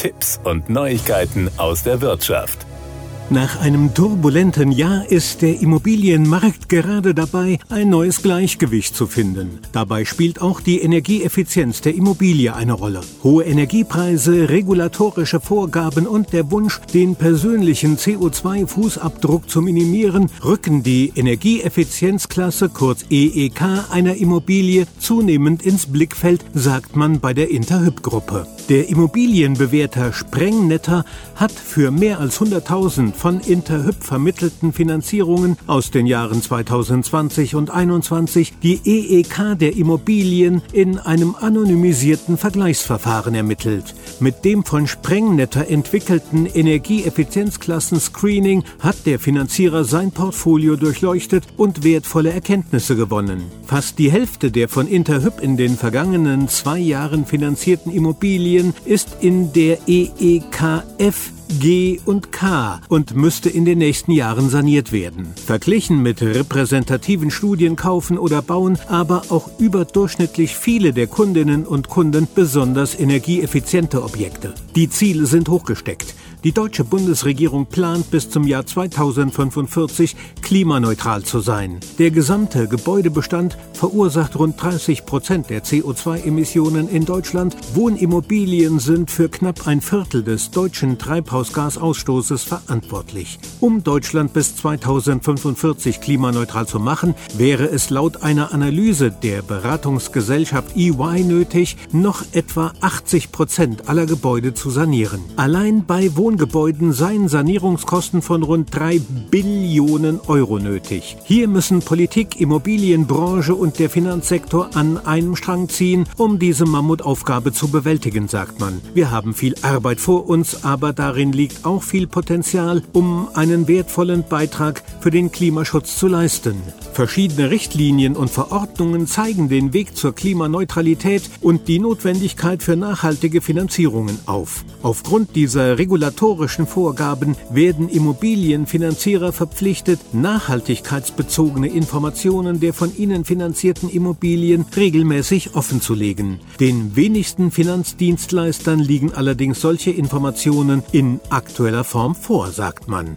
Tipps und Neuigkeiten aus der Wirtschaft. Nach einem turbulenten Jahr ist der Immobilienmarkt gerade dabei, ein neues Gleichgewicht zu finden. Dabei spielt auch die Energieeffizienz der Immobilie eine Rolle. Hohe Energiepreise, regulatorische Vorgaben und der Wunsch, den persönlichen CO2-Fußabdruck zu minimieren, rücken die Energieeffizienzklasse kurz EEK einer Immobilie zunehmend ins Blickfeld, sagt man bei der Interhyp-Gruppe. Der Immobilienbewerter Sprengnetter hat für mehr als 100.000 von Interhyp vermittelten Finanzierungen aus den Jahren 2020 und 2021 die EEK der Immobilien in einem anonymisierten Vergleichsverfahren ermittelt. Mit dem von Sprengnetter entwickelten Energieeffizienzklassen-Screening hat der Finanzierer sein Portfolio durchleuchtet und wertvolle Erkenntnisse gewonnen. Fast die Hälfte der von Interhyp in den vergangenen zwei Jahren finanzierten Immobilien ist in der EEKF G und K und müsste in den nächsten Jahren saniert werden. Verglichen mit repräsentativen Studien kaufen oder bauen aber auch überdurchschnittlich viele der Kundinnen und Kunden besonders energieeffiziente Objekte. Die Ziele sind hochgesteckt. Die deutsche Bundesregierung plant bis zum Jahr 2045 klimaneutral zu sein. Der gesamte Gebäudebestand verursacht rund 30 Prozent der CO2-Emissionen in Deutschland. Wohnimmobilien sind für knapp ein Viertel des deutschen Treibhausgasausstoßes verantwortlich. Um Deutschland bis 2045 klimaneutral zu machen, wäre es laut einer Analyse der Beratungsgesellschaft EY nötig, noch etwa 80 Prozent aller Gebäude zu sanieren. Allein bei Wohn Wohngebäuden seien Sanierungskosten von rund 3 Billionen Euro nötig. Hier müssen Politik, Immobilienbranche und der Finanzsektor an einem Strang ziehen, um diese Mammutaufgabe zu bewältigen, sagt man. Wir haben viel Arbeit vor uns, aber darin liegt auch viel Potenzial, um einen wertvollen Beitrag für den Klimaschutz zu leisten. Verschiedene Richtlinien und Verordnungen zeigen den Weg zur Klimaneutralität und die Notwendigkeit für nachhaltige Finanzierungen auf. Aufgrund dieser regulatorischen Vorgaben werden Immobilienfinanzierer verpflichtet, nachhaltigkeitsbezogene Informationen der von ihnen finanzierten Immobilien regelmäßig offenzulegen. Den wenigsten Finanzdienstleistern liegen allerdings solche Informationen in aktueller Form vor, sagt man.